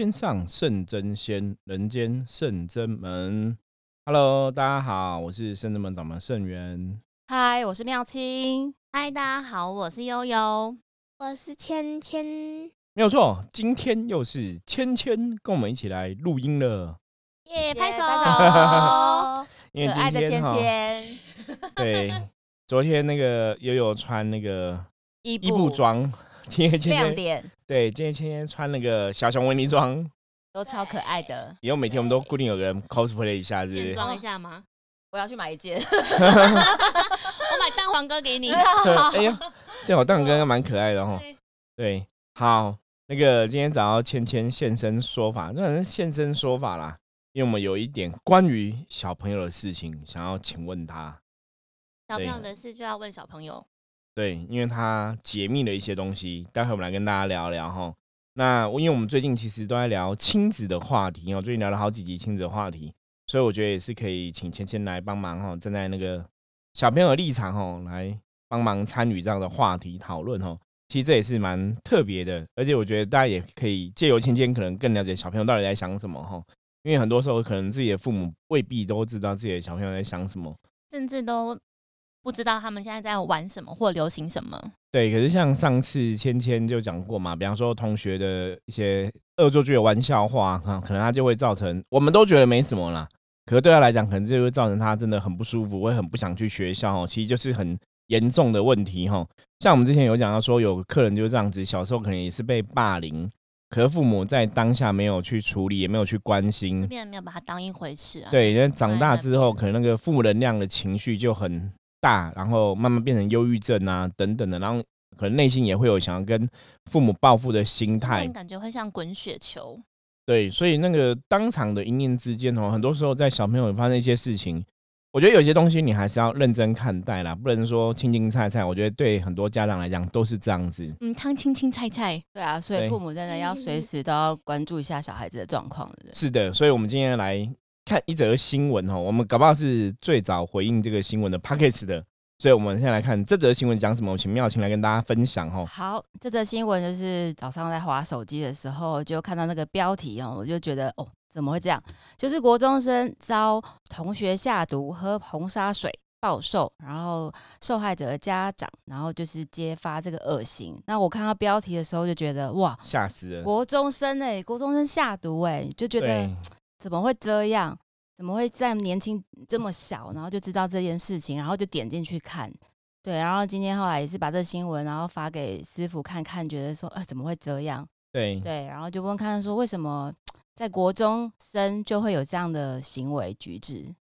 天上圣真仙，人间圣真门。Hello，大家好，我是圣真门掌门圣元。嗨，我是妙清。嗨，大家好，我是悠悠，我是芊芊。没有错，今天又是芊芊跟我们一起来录音了。耶，拍手！因为可爱的芊今天哈，芊，对，昨天那个悠悠穿那个伊伊布装，今天芊芊亮点对，今天芊芊穿那个小熊维尼装，都超可爱的。以后每天我们都固定有个人 cosplay 一下，是不是？变装一下吗？我要去买一件。我买蛋黄哥给你。对，哎呀，对我蛋哥哥蛮可爱的哈。对对，好，那个今天找到芊芊现身说法，那是现身说法啦，因为我们有一点关于小朋友的事情想要请问他。小朋友的事就要问小朋友。对，因为他解密了一些东西，待会我们来跟大家聊聊哈。那因为我们最近其实都在聊亲子的话题哦，最近聊了好几集亲子的话题，所以我觉得也是可以请芊芊来帮忙哈，站在那个小朋友的立场哈，来帮忙参与这样的话题讨论哈。其实这也是蛮特别的，而且我觉得大家也可以借由芊芊，可能更了解小朋友到底在想什么哈。因为很多时候可能自己的父母未必都知道自己的小朋友在想什么，甚至都不知道他们现在在玩什么或流行什么。对，可是像上次芊芊就讲过嘛，比方说同学的一些恶作剧的玩笑话，啊，可能他就会造成我们都觉得没什么啦，可是对他来讲，可能就会造成他真的很不舒服，会很不想去学校哦。其实就是很严重的问题哈。像我们之前有讲到说，有个客人就是这样子，小时候可能也是被霸凌，可是父母在当下没有去处理，也没有去关心，别人没有把它当一回事啊。，对，因为长大之后，可能那个负能量的情绪就很大，然后慢慢变成忧郁症啊等等的，然后可能内心也会有想要跟父母报复的心态。感觉会像滚雪球。对，所以那个当场的一念之间哦，很多时候在小朋友发生一些事情，我觉得有些东西你还是要认真看待啦，不能说青青菜菜。我觉得对很多家长来讲都是这样子。嗯，汤青青菜菜。对啊，所以父母真的要随时都要关注一下小孩子的状况。是的，所以我们今天来看一则新闻哦，我们搞不好是最早回应这个新闻的 p a c k a g e 的，所以我们现在来看这则新闻讲什么，我请妙晴来跟大家分享哦。好，这则新闻就是早上在划手机的时候就看到那个标题哦，我就觉得哦，怎么会这样？就是国中生遭同学下毒喝红砂水暴瘦，然后受害者的家长，然后就是揭发这个恶行。那我看到标题的时候就觉得哇，吓死了！国中生哎、国中生下毒哎、就觉得对，怎么会这样？怎么会在年轻这么小，然后就知道这件事情，然后就点进去看。对，然后今天后来也是把这新闻，然后发给师傅看看，觉得说，呃，怎么会这样？对，对，然后就问看看说，为什么在国中生就会有这样的行为举止？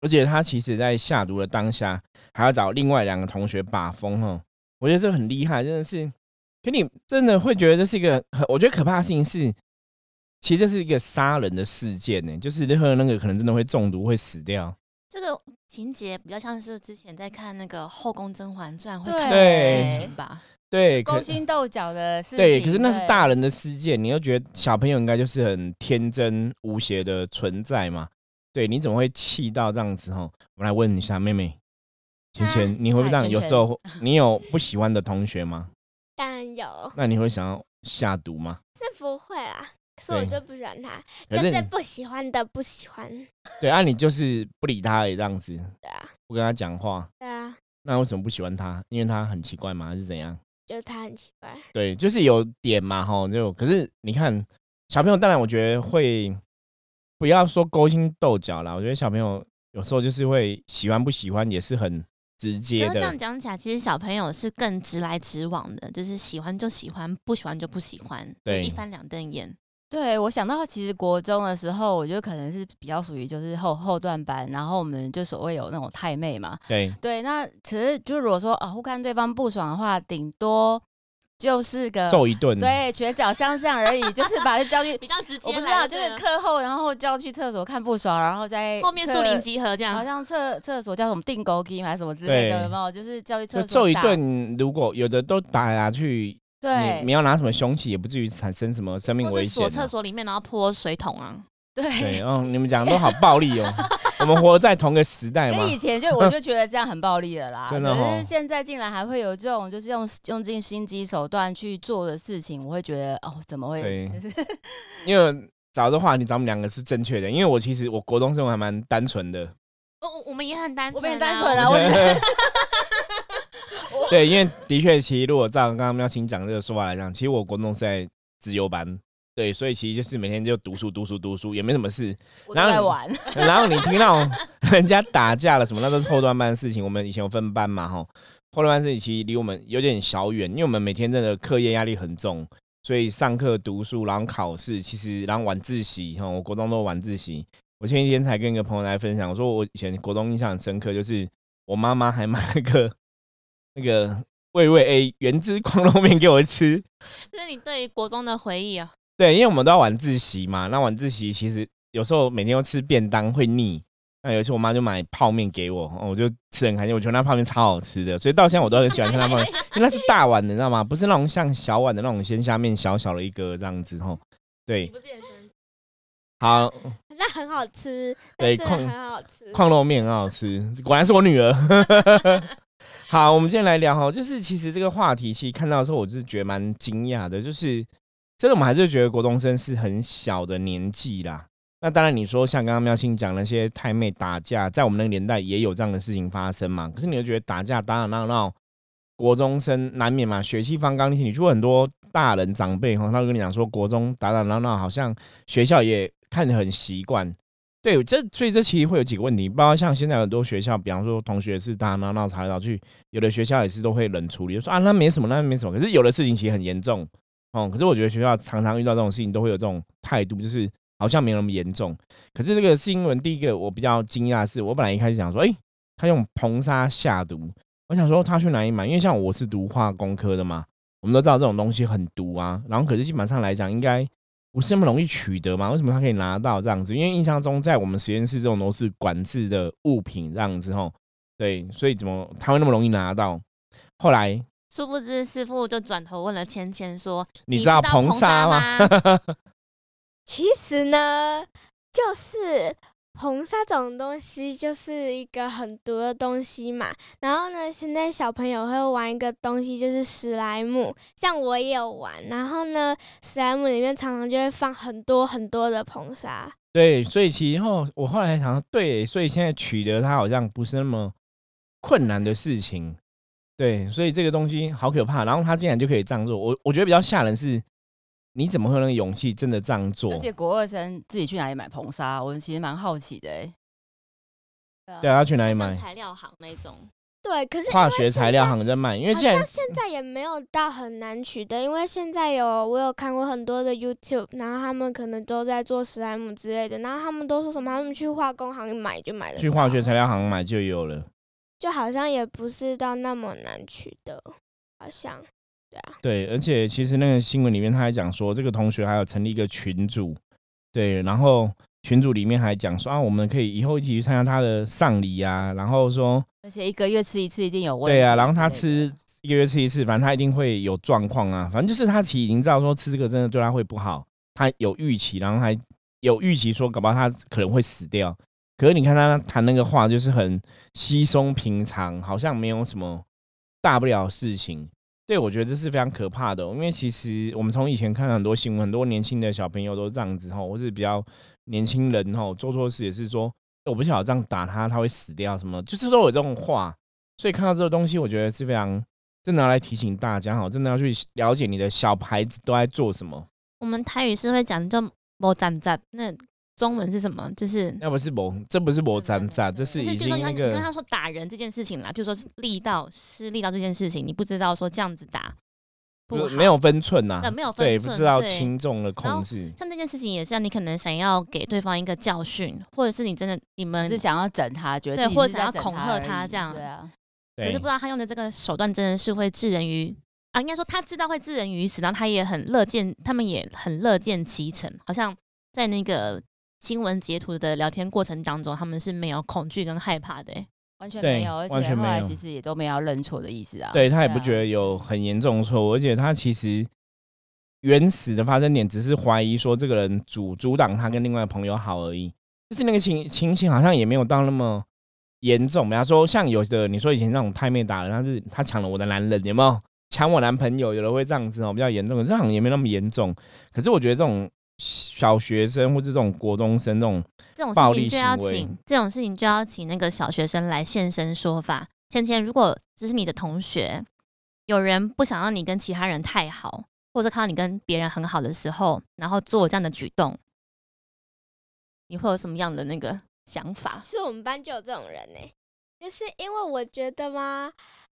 而且他其实在下毒的当下，还要找另外两个同学把风哦。我觉得这很厉害，真的是。可你真的会觉得这是一个很，我觉得可怕的事情是，其实这是一个杀人的事件呢，就是任何那个可能真的会中毒会死掉。这个情节比较像是之前在看那个《后宫甄嬛传》会对看对的剧情吧。对，勾心斗角的事情。对，可是那是大人的世界，你又觉得小朋友应该就是很天真无邪的存在嘛？对，你怎么会气到这样子？哈，我们来问一下妹妹芊芊，你会不会这样？有时候你有不喜欢的同学吗？当然有，那你会想要下毒吗？是不会啦。可是我对就不喜欢他，就是是不喜欢的不喜欢。对啊，你就是不理他这样子，对啊，不跟他讲话。对啊，那为什么不喜欢他？因为他很奇怪吗？还是怎样？就是他很奇怪。对，就是有点嘛，哈，就可是你看小朋友，当然我觉得会不要说勾心斗角啦，我觉得小朋友有时候就是会喜欢不喜欢也是很直接可是这样的，讲起来，其实小朋友是更直来直往的，就是喜欢就喜欢，不喜欢就不喜欢，就对一翻两瞪眼。对，我想到其实国中的时候，我觉得可能是比较属于就是后后段班，然后我们就所谓有那种太妹嘛。对对，那其实就如果说啊，互看对方不爽的话，顶多就是个揍一顿，对拳脚相向而已，就是把他叫去，比较直接我不知道，就是课后然后叫去厕所看不爽，然后在后面树林集合这样。好像厕厕所叫什么定勾机还是什么之类的，对有没有？就是叫去厕所。揍一顿。如果有的都打来打去，对你你要拿什么凶器，也不至于产生什么生命危险啊。锁厕所里面，然后泼水桶啊，对，对。嗯，你们讲的都好暴力哦。我们活在同个时代嘛跟，以前就我就觉得这样很暴力了啦，真的哦可是现在竟然还会有这种就是用用尽心机手段去做的事情，我会觉得哦，怎么会？对就是因为找的话题，咱们两个是正确的。因为我其实我国中生活还蛮单纯的，我我我们也很单纯、我啊，变单纯啊，我 对，因为的确，其实如果照刚刚喵青讲这个说法来讲，其实我国中是在自由班，对，所以其实就是每天就读书、读书、读书，也没什么事。然后玩。然后你听到人家打架了什么，那都是后段班的事情。我们以前有分班嘛，哈，后段班事情其实离我们有点小远，因为我们每天真的课业压力很重，所以上课读书，然后考试，其实然后晚自习，哈，我国中都晚自习。我前几天才跟一个朋友来分享，我说我以前国中印象很深刻，就是我妈妈还买了个那个味味 A 原汁狂肉面给我吃。这是你对于国中的回忆啊。对，因为我们都要晚自习嘛，那晚自习其实有时候每天都吃便当会腻。那有一次我妈就买泡面给我，哦我就吃得很开心，我觉得那泡面超好吃的，所以到现在我都很喜欢吃那泡面，因为那是大碗的，你知道吗？不是那种像小碗的那种鲜虾面，小小的一个这样子吼。对，好，那很好吃，对那真的控很好吃。矿肉面很好吃，果然是我女儿。好，我们今天来聊哈，就是其实这个话题，其实看到的时候，我就是觉得蛮惊讶的，就是真的，我们还是觉得国中生是很小的年纪啦。那当然，你说像刚刚喵星讲那些太妹打架，在我们那个年代也有这样的事情发生嘛。可是你就觉得打架打打闹闹，国中生难免嘛，血气方刚。你去很多大人长辈哈，他会跟你讲说，国中打打闹闹，好像学校也看得很习惯。对，这所以这其实会有几个问题，包括像现在很多学校，比方说同学是打打闹闹吵来吵去，有的学校也是都会冷处理，就说啊那没什么，那没什么。可是有的事情其实很严重哦。可是我觉得学校常常遇到这种事情，都会有这种态度，就是好像没那么严重。可是这个新闻，第一个我比较惊讶的是，我本来一开始想说，诶，他用硼砂下毒，我想说他去哪里买？因为像我是读化工科的嘛，我们都知道这种东西很毒啊。然后可是基本上来讲，应该不是那么容易取得吗？为什么他可以拿到这样子？因为印象中在我们实验室这种都是管制的物品这样子吼，对，所以怎么他会那么容易拿到？后来殊不知师傅就转头问了芊芊说：“你知道硼砂吗？吗？其实呢，就是硼砂这种东西就是一个很毒的东西嘛。然后呢，现在小朋友会玩一个东西，就是史莱姆，像我也有玩。然后呢，史莱姆里面常常就会放很多很多的硼砂。对，所以其实后我后来想说，对，所以现在取得它好像不是那么困难的事情。对，所以这个东西好可怕。然后它竟然就可以这样做，我我觉得比较吓人是，你怎么会有那个勇气真的这样做而？且国二生自己去哪里买硼砂？我其实蛮好奇的哎、对啊，要去哪里像买？材料行那种，对，可是化学材料行在卖，因为像现在也没有到很难取得，因为现在有我有看过很多的 YouTube，然后他们可能都在做史莱姆之类的，然后他们都说什么他们去化工行买就买了去化学材料行买就有了。就好像也不是到那么难取得，好像对啊，对，而且其实那个新闻里面他还讲说，这个同学还有成立一个群组，对，然后群组里面还讲说啊，我们可以以后一起去参加他的丧礼啊，然后说而且一个月吃一次一定有问题。对啊，然后他吃一个月吃一次，反正他一定会有状况啊，反正就是他其实已经知道说吃这个真的对他会不好，他有预期，然后还有预期说搞不好他可能会死掉。可是你看他谈那个话，就是很稀松平常，好像没有什么大不了事情。对我觉得这是非常可怕的、因为其实我们从以前看很多新闻，很多年轻的小朋友都这样子吼，或是比较年轻人吼做错事也是说，我不晓得这样打他他会死掉什么，就是都有这种话。所以看到这个东西，我觉得是非常真的要来提醒大家哈，真的要去了解你的小孩子都在做什么。我们台语是会讲叫“某站站”，那中文是什么？就是要不是我，这不是我咱咱，这是就是，已经那个跟他说打人这件事情啦，比如说是力道施力道这件事情，你不知道说这样子打不没有分寸呐、对没有分对，寸不知道轻重的控制。像这件事情也是啊，你可能想要给对方一个教训，或者是你真的你们是想要整他，觉得对或者想要恐吓他这样。对啊，可是不知道他用的这个手段真的是会致人于啊，应该说他知道会致人于死，然后他也很乐见，他们也很乐见其成，好像在那个新闻截图的聊天过程当中，他们是没有恐惧跟害怕的完全没有，而完且后来全没有其实也都没有要认错的意思啊。对他也不啊觉得有很严重的错误，而且他其实原始的发生点只是怀疑说这个人阻阻挡他跟另外朋友好而已，就是那个情情形好像也没有到那么严重。比方说像有的你说以前那种太妹打人，他是他抢了我的男人，有没有抢我男朋友？有的会这样子哦，比较严重，可是好像也没那么严重。可是我觉得这种小学生或者这种国中生这种这种暴力事情就要行为请这种事情就要请那个小学生来现身说法。芊芊，如果就是你的同学，有人不想让你跟其他人太好，或者看到你跟别人很好的时候，然后做这样的举动，你会有什么样的那个想法？是我们班就有这种人呢、就是因为我觉得嘛，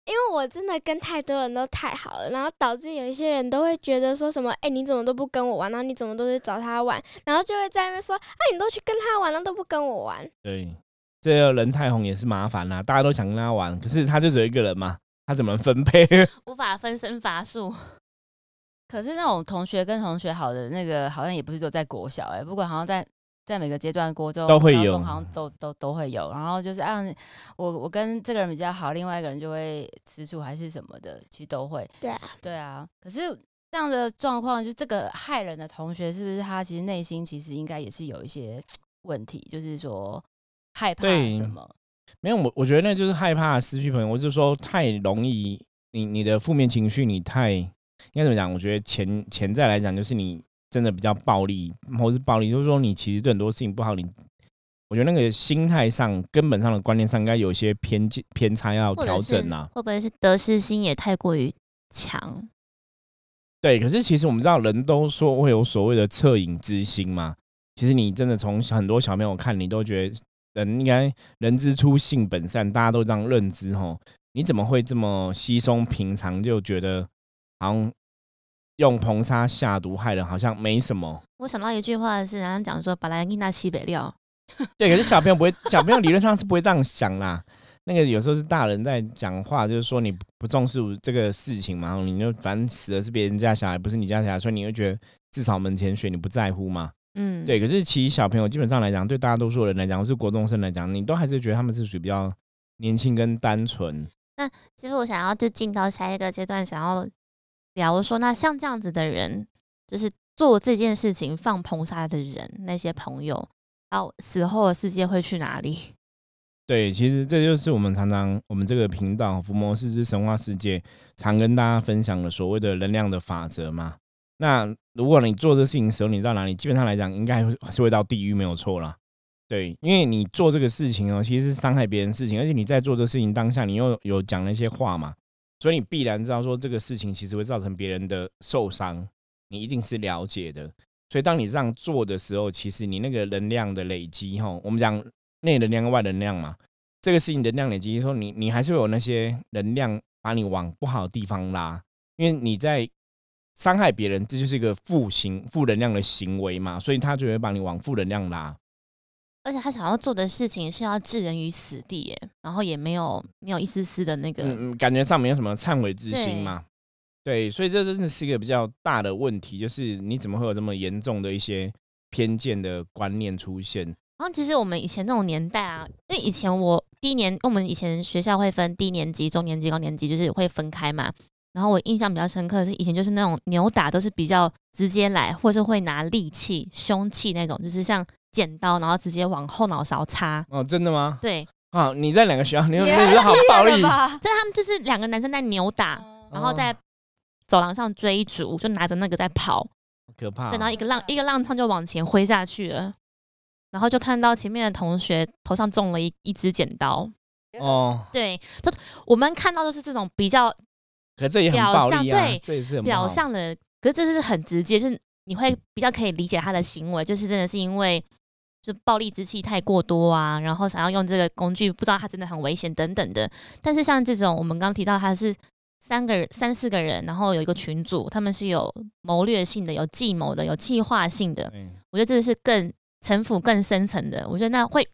因为我真的跟太多人都太好了，然后导致有一些人都会觉得说什么，哎、你怎么都不跟我玩，然后你怎么都去找他玩，然后就会在那边说，啊，你都去跟他玩了，都不跟我玩。对，这个人太红也是麻烦啦，大家都想跟他玩，可是他就只有一个人嘛，他怎么分配？无法分身乏术。可是那种同学跟同学好的那个，好像也不是只有在国小哎、不管好像在在每个阶段，国中、都会有高中好像都都都会有。然后就是啊，我我跟这个人比较好，另外一个人就会吃醋还是什么的，其实都会。对啊，对啊。可是这样的状况，就这个害人的同学，是不是他其实内心其实应该也是有一些 问题，就是说害怕对什么？没有，我我觉得那就是害怕失去朋友，我就说太容易，你你的负面情绪你太应该怎么讲？我觉得潜潜在来讲，就是你真的比较暴力，或是暴力，就是说你其实对很多事情不好，你我觉得那个心态上、根本上的观念上，应该有一些偏见偏差要调整啊。会不会是得失心也太过于强？对，可是其实我们知道，人都说会有所谓的恻隐之心嘛。其实你真的从很多小朋友看，你都觉得人应该人之初性本善，大家都这样认知吼。你怎么会这么稀松平常就觉得好像用硼砂下毒害人，好像没什么？我想到一句话是，人家讲说“本来印那西北料 对，可是小朋友不会，小朋友理论上是不会这样想啦。那个有时候是大人在讲话，就是说你不不重视这个事情嘛，你就反正死的是别人家小孩，不是你家小孩，所以你会觉得至少门前雪，你不在乎嘛。”。嗯，对，可是其实小朋友基本上来讲，对大多数人来讲，或是国中生来讲，你都还是觉得他们是属于比较年轻跟单纯。那其实我想要就进到下一个阶段，想要聊说，那像这样子的人，就是做这件事情放硼砂的人，那些朋友，然后死后的世界会去哪里？对，其实这就是我们常常我们这个频道《伏魔师之神话世界》常跟大家分享的所谓的能量的法则嘛。那如果你做这事情的时候，你到哪里，基本上来讲，应该是会到地狱，没有错啦。对，因为你做这个事情哦，其实是伤害别人的事情，而且你在做这事情当下，你又有讲那些话嘛，所以你必然知道说这个事情其实会造成别人的受伤，你一定是了解的。所以当你这样做的时候，其实你那个能量的累积，哈，我们讲内能量跟外能量嘛，这个事情能量累积，说你你还是会有那些能量把你往不好的地方拉，因为你在伤害别人，这就是一个负行负能量的行为嘛，所以他就会把你往负能量拉。而且他想要做的事情是要置人于死地，耶，然后也没有没有一丝丝的那个，嗯嗯，感觉上没有什么忏悔之心嘛。对，所以这真的是一个比较大的问题，就是你怎么会有这么严重的一些偏见的观念出现？然后其实我们以前那种年代啊，因为以前我低年，我们以前学校会分低年级、中年级、高年级，就是会分开嘛。然后我印象比较深刻的是，以前就是那种扭打都是比较直接来，或是会拿利器、凶器那种，就是像剪刀，然后直接往后脑勺插。哦，真的吗？对，啊，你在两个学校，你有你也是好暴力了吧？但他们就是两个男生在扭打，然后在走廊上追逐，就拿着那个在跑。好可怕哦、对，然后一个浪一个浪唱就往前挥下去了，然后就看到前面的同学头上中了一一支剪刀。哦，对，都我们看到的是这种比较可这也很表暴力啊，象对这也是很不表象的，可是这是很直接，就是你会比较可以理解他的行为，就是真的是因为就暴力之气太过多啊，然后想要用这个工具，不知道他真的很危险等等的。但是像这种我们刚刚提到他是三个人、三四个人，然后有一个群组，他们是有谋略性的、有计谋的、有计划性的，对我觉得这个是更城府更深层的，我觉得那会。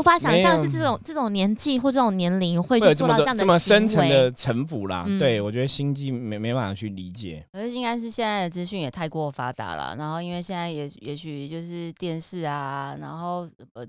无法想象是这种这种年纪或这种年龄会做到这样么的这么深层的城府啦。嗯对我觉得心机没没办法去理解。可是应该是现在的资讯也太过发达了，然后因为现在也也许就是电视啊，然后呃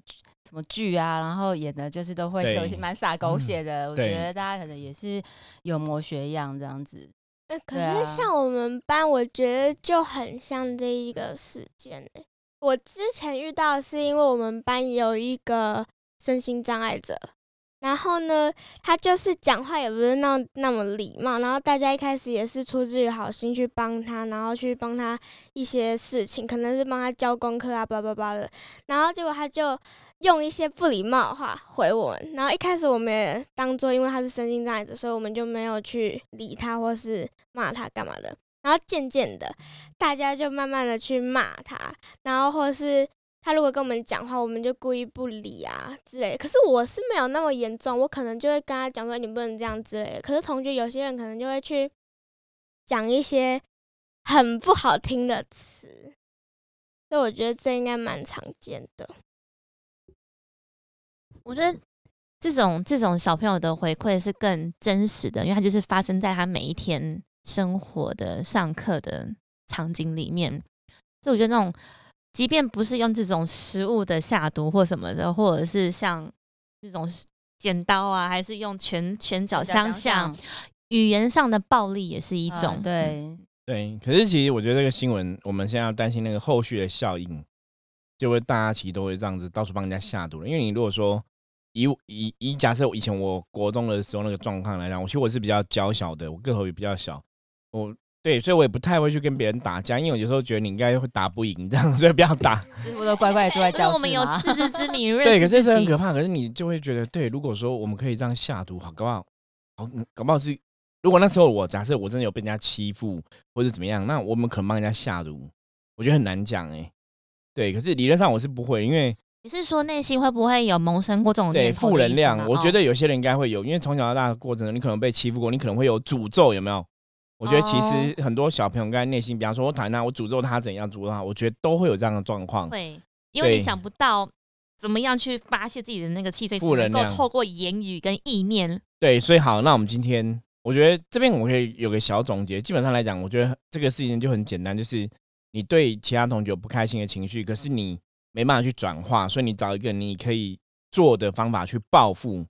什么剧啊，然后演的就是都会有一些蛮洒狗嗯血的，我觉得大家可能也是有模学样这样子。呃，可是像我们班，我觉得就很像这一个事件欸我之前遇到的是因为我们班有一个身心障碍者，然后呢，他就是讲话也不是那那么礼貌，然后大家一开始也是出自于好心去帮他，然后去帮他一些事情，可能是帮他交功课啊，巴拉巴拉的，然后结果他就用一些不礼貌的话回我们，然后一开始我们也当做因为他是身心障碍者，所以我们就没有去理他或是骂他干嘛的。然后渐渐的，大家就慢慢的去骂他，然后或是他如果跟我们讲话，我们就故意不理啊之类。可是我是没有那么严重，我可能就会跟他讲说你不能这样之类。可是同学有些人可能就会去讲一些很不好听的词，所以我觉得这应该蛮常见的。我觉得这种这种小朋友的回馈是更真实的，因为他就是发生在他每一天生活的上课的场景里面。所以我觉得那种，即便不是用这种食物的下毒或什么的，或者是像这种剪刀啊，还是用拳拳脚相向，语言上的暴力也是一一种。嗯对，对，可是其实我觉得这个新闻，我们现在要担心那个后续的效应，就会大家其实都会这样子到处帮人家下毒了。因为你如果说以以以假设以前我国中的时候那个状况来讲，我其实我是比较娇小的，我个头也比较小，我对，所以我也不太会去跟别人打架，因为我有时候觉得你应该会打不赢这样，所以不要 打。师傅都乖乖地坐在因为教我们有。自知之明，对，可是很可怕。可是你就会觉得，对，如果说我们可以这样下毒，好，搞不好，好，嗯搞不好是，如果那时候我假设我真的有被人家欺负或者怎么样，那我们可能帮人家下毒，我觉得很难讲哎、对，可是理论上我是不会，因为你是说内心会不会有萌生过这种对负能量我觉哦得有些人应该会有，因为从小到大的过程中，你可能被欺负过，你可能会有诅咒，有没有？我觉得其实很多小朋友刚才内心，比方说我讨厌他，我诅咒他怎样，诅咒他，我觉得都会有这样的状况。会，因为你想不到怎么样去发泄自己的那个气，所以只能量能够透过言语跟意念。对，所以好，那我们今天我觉得这边我可以有个小总结。基本上来讲，我觉得这个事情就很简单，就是你对其他同学有不开心的情绪，可是你没办法去转化，所以你找一个你可以做的方法去报复。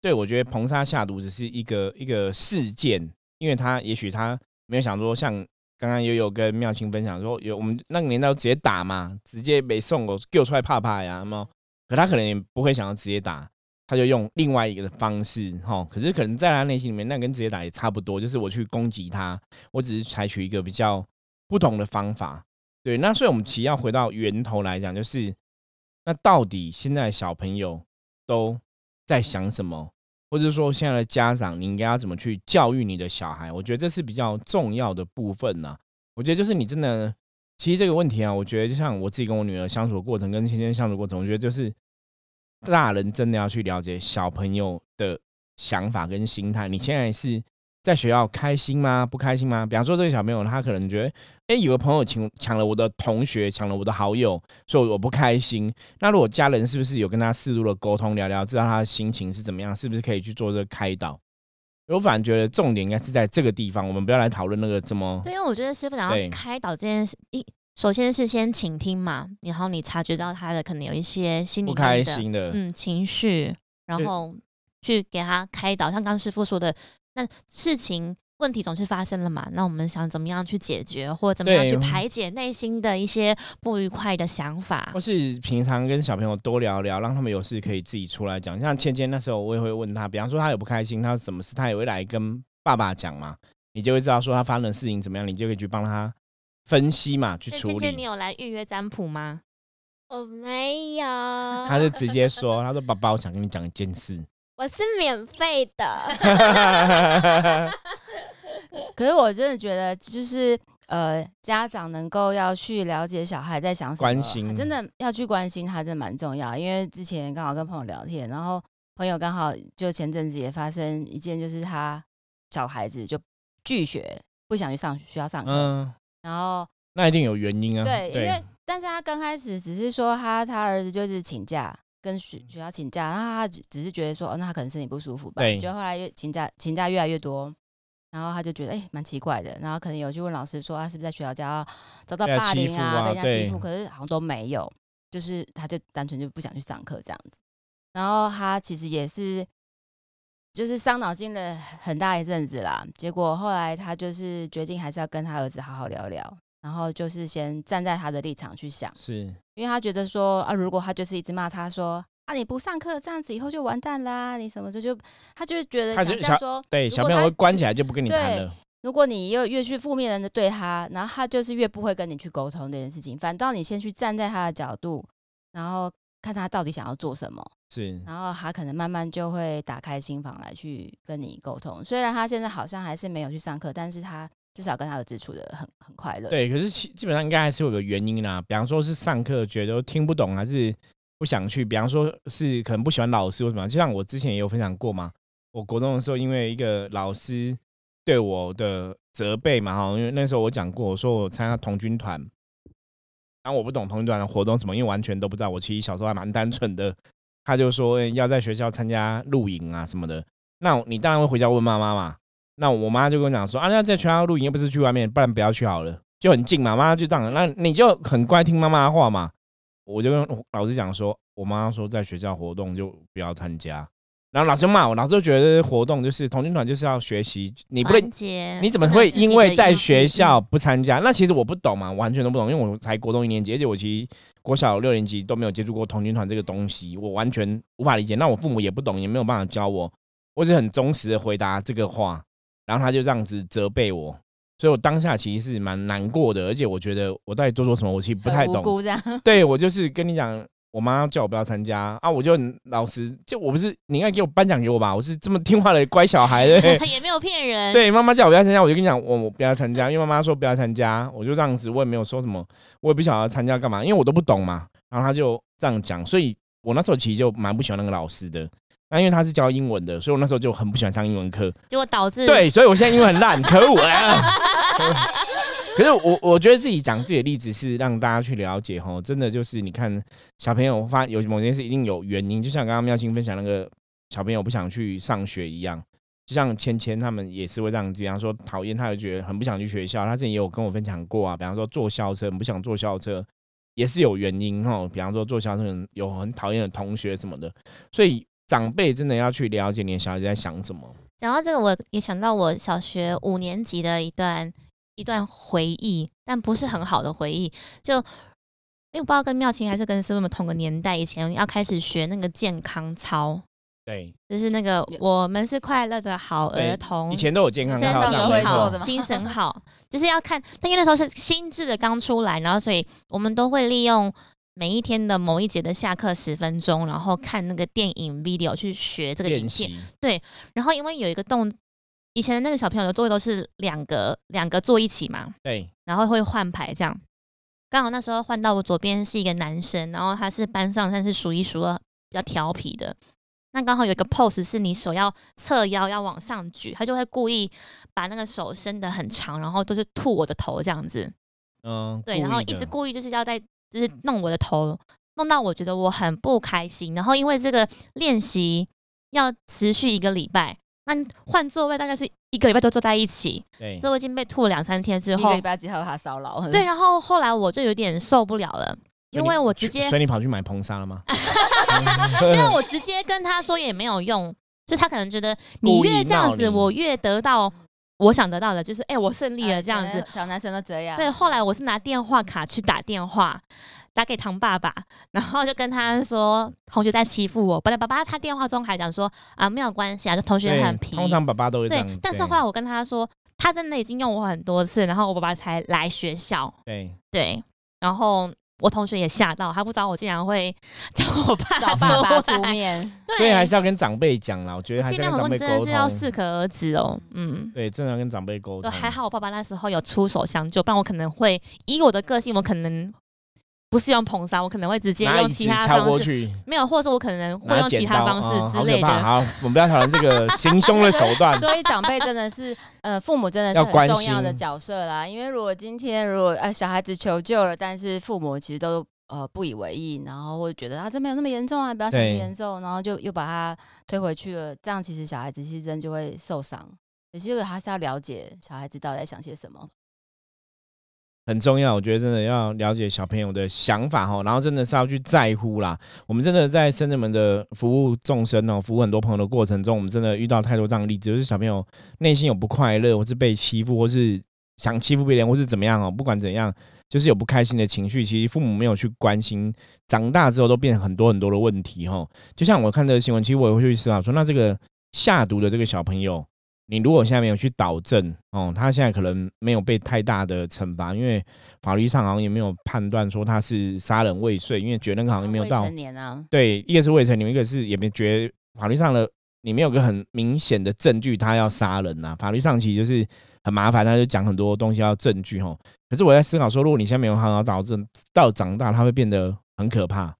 对我觉得硼砂下毒只是一个一个事件，因为他也许他没有想说像。刚刚也有跟妙清分享说，有我们那个年代直接打嘛，直接没送我给我出来怕怕呀，那么？可他可能也不会想要直接打，他就用另外一个的方式，哈，可是可能在他内心里面，那跟直接打也差不多，就是我去攻击他，我只是采取一个比较不同的方法，对。那所以我们其实要回到源头来讲，就是那到底现在小朋友都在想什么，或者说现在的家长，你应该要怎么去教育你的小孩？我觉得这是比较重要的部分呐、我觉得就是你真的，其实这个问题啊，我觉得就像我自己跟我女儿相处的过程，跟芊芊相处过程，我觉得就是大人真的要去了解小朋友的想法跟心态。你现在是在学校开心吗？不开心吗？比方说这个小朋友，他可能觉得，哎、有个朋友抢抢了我的同学，抢了我的好友，所以我不开心。那如果家人是不是有跟他适度的沟通聊聊，知道他的心情是怎么样，是不是可以去做这个开导？我反而觉得重点应该是在这个地方，我们不要来讨论那个怎么对，因为我觉得师傅想要开导这件事，一首先是先倾听嘛，然后你察觉到他的可能有一些心理不开心的，嗯情绪，然对后去给他开导。像刚刚师傅说的，那事情问题总是发生了嘛，那我们想怎么样去解决，或者怎么样去排解内心的一些不愉快的想法或。是平常跟小朋友多聊聊，让他们有事可以自己出来讲。像芊芊那时候，我也会问他，比方说他有不开心，他有什么事，他也会来跟爸爸讲嘛，你就会知道说他发生的事情怎么样，你就可以去帮他分析嘛，去处所以芊芊，你。有来预约占卜吗？我没有，他就直接说，他说爸爸，我想跟你讲一件事。我是免费的。可是我真的觉得，就是呃，家长能够要去了解小孩在想什么，关心真的要去关心他，真的蛮重要。因为之前刚好跟朋友聊天，然后朋友刚好就前阵子也发生一件，就是他小孩子就拒绝，不想去上学校上课，嗯，然后那一定有原因啊。对，因为但是他刚开始只是说他他儿子就是请假。跟学学校请假，然后他只只是觉得说，哦，那他可能身体不舒服吧。对就后来越请假请假越来越多，然后他就觉得哎，蛮、奇怪的。然后可能有去问老师说，他是不是在学校家遭到霸凌啊，被人家欺对负？可是好像都没有，就是他就单纯就不想去上课这样子。然后他其实也是就是伤脑筋了很大一阵子啦。结果后来他就是决定还是要跟他儿子好好聊聊，然后就是先站在他的立场去想，是因为他觉得说啊，如果他就是一直骂他说啊你不上课这样子以后就完蛋啦，你什么就就他就是觉得他就想象说，对，小朋友会关起来就不跟你谈了。如果你又越去负面人的对他，然后他就是越不会跟你去沟通这件事情。反倒你先去站在他的角度，然后看他到底想要做什么，是然后他可能慢慢就会打开心房来去跟你沟通。虽然他现在好像还是没有去上课，但是他至少跟他儿子处的很很快乐。对，可是基本上应该还是有个原因啦，比方说是上课觉得听不懂，还是不想去，比方说是可能不喜欢老师或什么，就像我之前也有分享过嘛，我国中的时候因为一个老师对我的责备嘛，哈，因为那时候我讲过，我说我参加童军团，然后我不懂童军团的活动什么，因为完全都不知道，我其实小时候还蛮单纯的，他就说要在学校参加露营啊什么的，那你当然会回家问妈妈嘛，那我妈就跟我讲说啊，那在学校露营又不是去外面，不然不要去好了，就很近嘛。妈妈就这样，那你就很乖听妈妈的话嘛。我就跟老师讲说，我妈说在学校活动就不要参加，然后老师骂我，老师就觉得活动就是童军团就是要学习，你不能你怎么会因为在学校不参加？那其实我不懂嘛，完全都不懂，因为我才国中一年级，而且我其实国小六年级都没有接触过童军团这个东西，我完全无法理解。那我父母也不懂，也没有办法教我，我只很忠实的回答这个话，然后他就这样子责备我，所以我当下其实是蛮难过的，而且我觉得我到底做错什么，我其实不太懂。对我就是跟你讲，我妈叫我不要参加啊，我就很老实，就我不是你应该给我颁奖给我吧，我是这么听话的乖小孩 对。也没有骗人。对，妈妈叫我不要参加，我就跟你讲，我我不要参加，因为妈妈说不要参加，我就这样子，我也没有说什么，我也不晓得参加干嘛，因为我都不懂嘛。然后他就这样讲，所以我那时候其实就蛮不喜欢那个老师的。那因为他是教英文的，所以我那时候就很不喜欢上英文课。结果导致对，所以我现在英文很烂，可恶啊！可是我我觉得自己讲自己的例子是让大家去了解哈，真的就是你看小朋友发有某件事一定有原因，就像刚刚妙清分享那个小朋友不想去上学一样，就像芊芊他们也是会这样子，比方说讨厌他就觉得很不想去学校，他之前也有跟我分享过啊，比方说坐校车很不想坐校车，也是有原因吼，比方说坐校车有很讨厌的同学什么的，所以长辈真的要去了解你的小孩子在想什么。讲到这个，我也想到我小学五年级的一段一段回忆，但不是很好的回忆。就因为我不知道跟妙清还是跟师傅们同个年代，以前要开始学那个健康操，对，就是那个我们是快乐的好对儿童以。前都有健康身上都操这样没错会做的吗精神好，就是要看，但因为那时候是新制的刚出来，然后所以我们都会利用每一天的某一节的下课十分钟，然后看那个电影 video 去学这个影片。对，然后因为有一个动，以前的那个小朋友的座位都是两个两个坐一起嘛，对，然后会换牌这样。刚好那时候换到我左边是一个男生，然后他是班上算是数一数二比较调皮的。那刚好有一个 pose 是你手要侧腰要往上举，他就会故意把那个手伸得很长，然后都是吐我的头这样子。嗯，对，然后一直故意就是要在就是弄我的头，弄到我觉得我很不开心。然后因为这个练习要持续一个礼拜，那换座位大概是一个礼拜都坐在一起，对所以我已经被吐了两三天之后一个礼，拜之后他骚扰，对，然后后来我就有点受不了了，因为我直接所以你跑去买硼砂了吗？因为我直接跟他说也没有用，就他可能觉得你越这样子，我越得到我想得到的，就是哎、我胜利了这样子。哎小男生都这样。对，后来我是拿电话卡去打电话，打给唐爸爸，然后就跟他说同学在欺负我。本来爸爸他电话中还讲说啊没有关系啊，就同学很皮。通常爸爸都会这样对，，但是后来我跟他说，他真的已经用我很多次，然后我爸爸才来学校。对对，然后我同学也吓到，他不知道我竟然会叫我爸找爸爸出。面，所以还是要跟长辈讲啦。我觉得还尽量很多是跟长辈沟真的是要。适可而止哦。嗯。对，真的要跟长辈沟，通。还好我爸爸那时候有出手相救，不然我可能会以我的个性，我可能不是用硼砂，我可能会直接用其他方式，去，没有，或者是我可能会用其他方式之类的。怕好，我们不要讨论这个行凶的手段。所以长辈真的是，呃，父母真的是很重要的角色啦。因为如果今天如果呃小孩子求救了，但是父母其实都呃不以为意，然后或者觉得啊这没有那么严重啊，不要想那么对严重，然后就又把他推回去了，这样其实小孩子其实真就会受伤。其实还是要了解小孩子到底在想些什么。很重要。我觉得真的要了解小朋友的想法哈，然后真的是要去在乎啦。我们真的在深圳门的服务众生哦，服务很多朋友的过程中，我们真的遇到太多这样的例子，就是小朋友内心有不快乐，或是被欺负，或是想欺负别人，或是怎么样哦，不管怎样。就是有不开心的情绪，其实父母没有去关心，长大之后都变成很多很多的问题哈。就像我看这个新闻，其实我也会去思考说，那这个下毒的这个小朋友，你如果现在没有去导正哦，他现在可能没有被太大的惩罚，因为法律上好像也没有判断说他是杀人未遂，因为觉得那个好像没有到未成年啊。对，一个是未成年，一个是也没觉得法律上的你没有个很明显的证据他要杀人呐。法律上其实就是很麻烦，他就讲很多东西要证据哦。可是我在思考说，如果你现在没有好好导正，到长大他会变得很可怕。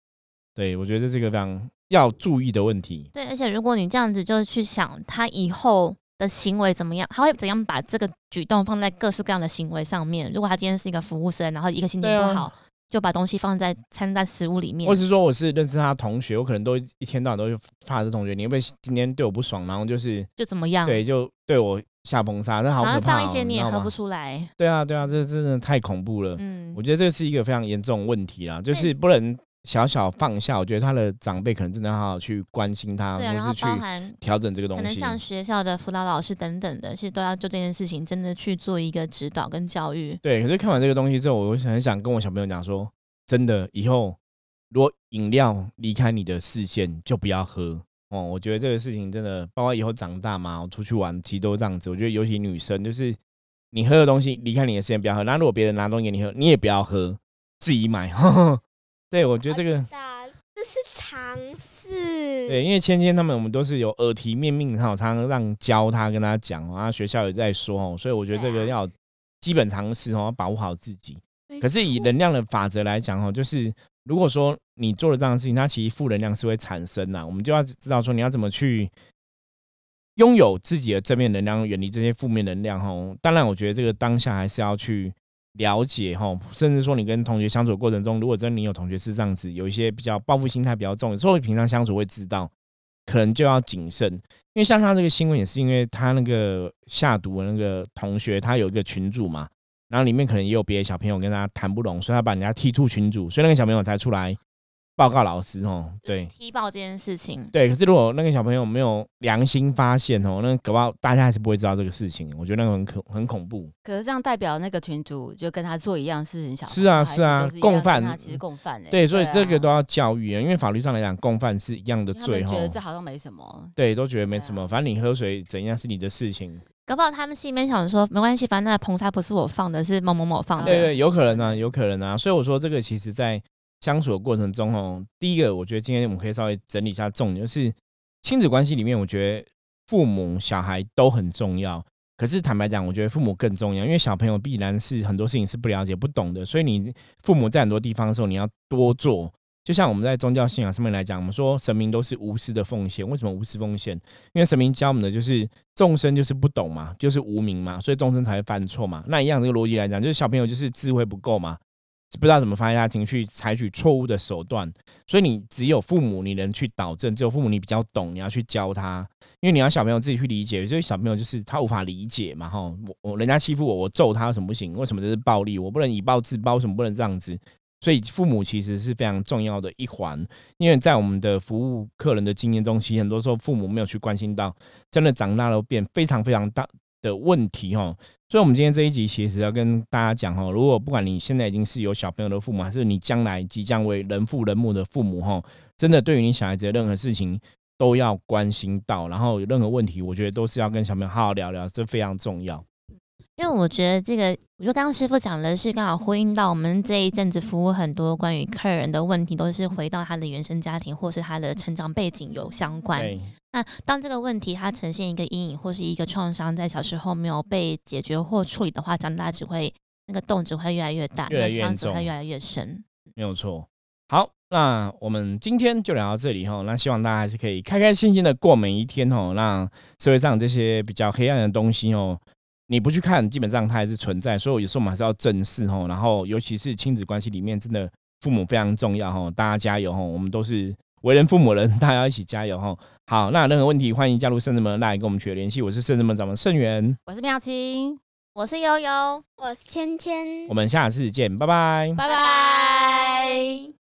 对我觉得这是一个非常要注意的问题。对，而且如果你这样子就去想他以后的行为怎么样，他会怎样把这个举动放在各式各样的行为上面。如果他今天是一个服务生，然后一个心情不好，就把东西放在餐在食物里面，或是说我是认识他同学，我可能都一天到晚都发这同学，你会不会今天对我不爽，然后就是就怎么样？对，就对我。下崩沙，那好可怕！放一些你也喝不出来。对啊，对啊，这真的太恐怖了。嗯，我觉得这是一个非常严重的问题啦，就是不能小小放下。我觉得他的长辈可能真的好好去关心他，或是去调整这个东西。可能像学校的辅导老师等等的，其实都要就这件事情真的去做一个指导跟教育。对，可是看完这个东西之后，我很想跟我小朋友讲说，真的以后如果饮料离开你的视线，就不要喝。哦，我觉得这个事情真的，包括以后长大嘛，我出去玩其实都这样子。我觉得尤其女生，就是你喝的东西离开你的时间不要喝。那如果别人拿东西给你喝，你也不要喝，自己买。对，我觉得这个这是常识。对，因为芊芊他们我们都是有耳提面命，哈，常常让教他跟他讲啊，学校也在说哦，所以我觉得这个要基本常识哦，保护好自己。可是以能量的法则来讲哦，就是。如果说你做了这样的事情，它其实负能量是会产生的。我们就要知道说，你要怎么去拥有自己的正面能量，远离这些负面能量。哈，当然，我觉得这个当下还是要去了解哈，甚至说你跟同学相处过程中，如果真的你有同学是这样子，有一些比较报复心态比较重，所以平常相处会知道，可能就要谨慎。因为像他这个新闻也是因为他那个下毒的那个同学，他有一个群主嘛。然后里面可能也有别的小朋友跟他谈不拢，所以他把人家踢出群主，所以那个小朋友才出来报告老师哦。对，踢爆这件事情。对，可是如果那个小朋友没有良心发现哦，那搞不好大家还是不会知道这个事情。我觉得那个很恐很恐怖。可是这样代表那个群主就跟他做一样事情，小是啊是啊，共犯。他其实共犯对，所以这个都要教育啊，因为法律上来讲，共犯是一样的罪。觉得这好像没什么。对，都觉得没什么，反正你喝水怎样是你的事情。搞不好他们心里面想说，没关系，反正那硼砂不是我放的，是某某某放的。对对，有可能啊，有可能啊。所以我说这个其实在相处的过程中哦，第一个我觉得今天我们可以稍微整理一下重点，就是亲子关系里面，我觉得父母小孩都很重要。可是坦白讲，我觉得父母更重要，因为小朋友必然是很多事情是不了解、不懂的，所以你父母在很多地方的时候，你要多做。就像我们在宗教信仰上面来讲，我们说神明都是无私的奉献。为什么无私奉献？因为神明教我们的就是众生就是不懂嘛，就是无名嘛，所以众生才会犯错嘛。那一样这个逻辑来讲，就是小朋友就是智慧不够嘛，不知道怎么发泄他情绪，采取错误的手段。所以你只有父母你能去导正，只有父母你比较懂，你要去教他，因为你要小朋友自己去理解。所以小朋友就是他无法理解嘛，哈，我我人家欺负我，我揍他有什么不行？为什么这是暴力？我不能以暴制暴，为什么不能这样子？所以父母其实是非常重要的一环，因为在我们的服务客人的经验中，其实很多时候父母没有去关心到，真的长大了变非常非常大的问题哈。所以，我们今天这一集其实要跟大家讲哈，如果不管你现在已经是有小朋友的父母，还是你将来即将为人父人母的父母哈，真的对于你小孩子的任何事情都要关心到，然后有任何问题，我觉得都是要跟小朋友好好聊聊，这非常重要。因为我觉得这个，我觉得刚刚师傅讲的是刚好呼应到我们这一阵子服务很多关于客人的问题，都是回到他的原生家庭或是他的成长背景有相关。那当这个问题它呈现一个阴影或是一个创伤，在小时候没有被解决或处理的话，长大只会那个洞只会越来越大，越来越伤只会越来越深。没有错。好，那我们今天就聊到这里哈。那希望大家还是可以开开心心的过每一天哦，让社会上这些比较黑暗的东西哦。你不去看，基本上它还是存在，所以有时候我们还是要正视吼。然后，尤其是亲子关系里面，真的父母非常重要吼，大家加油吼！我们都是为人父母人，大家一起加油吼。好，那任何问题欢迎加入圣智门来跟我们取得联系。我是圣智门掌门圣元，我是妙清。我是悠悠，我是芊芊我，们下次见，拜拜。拜拜拜。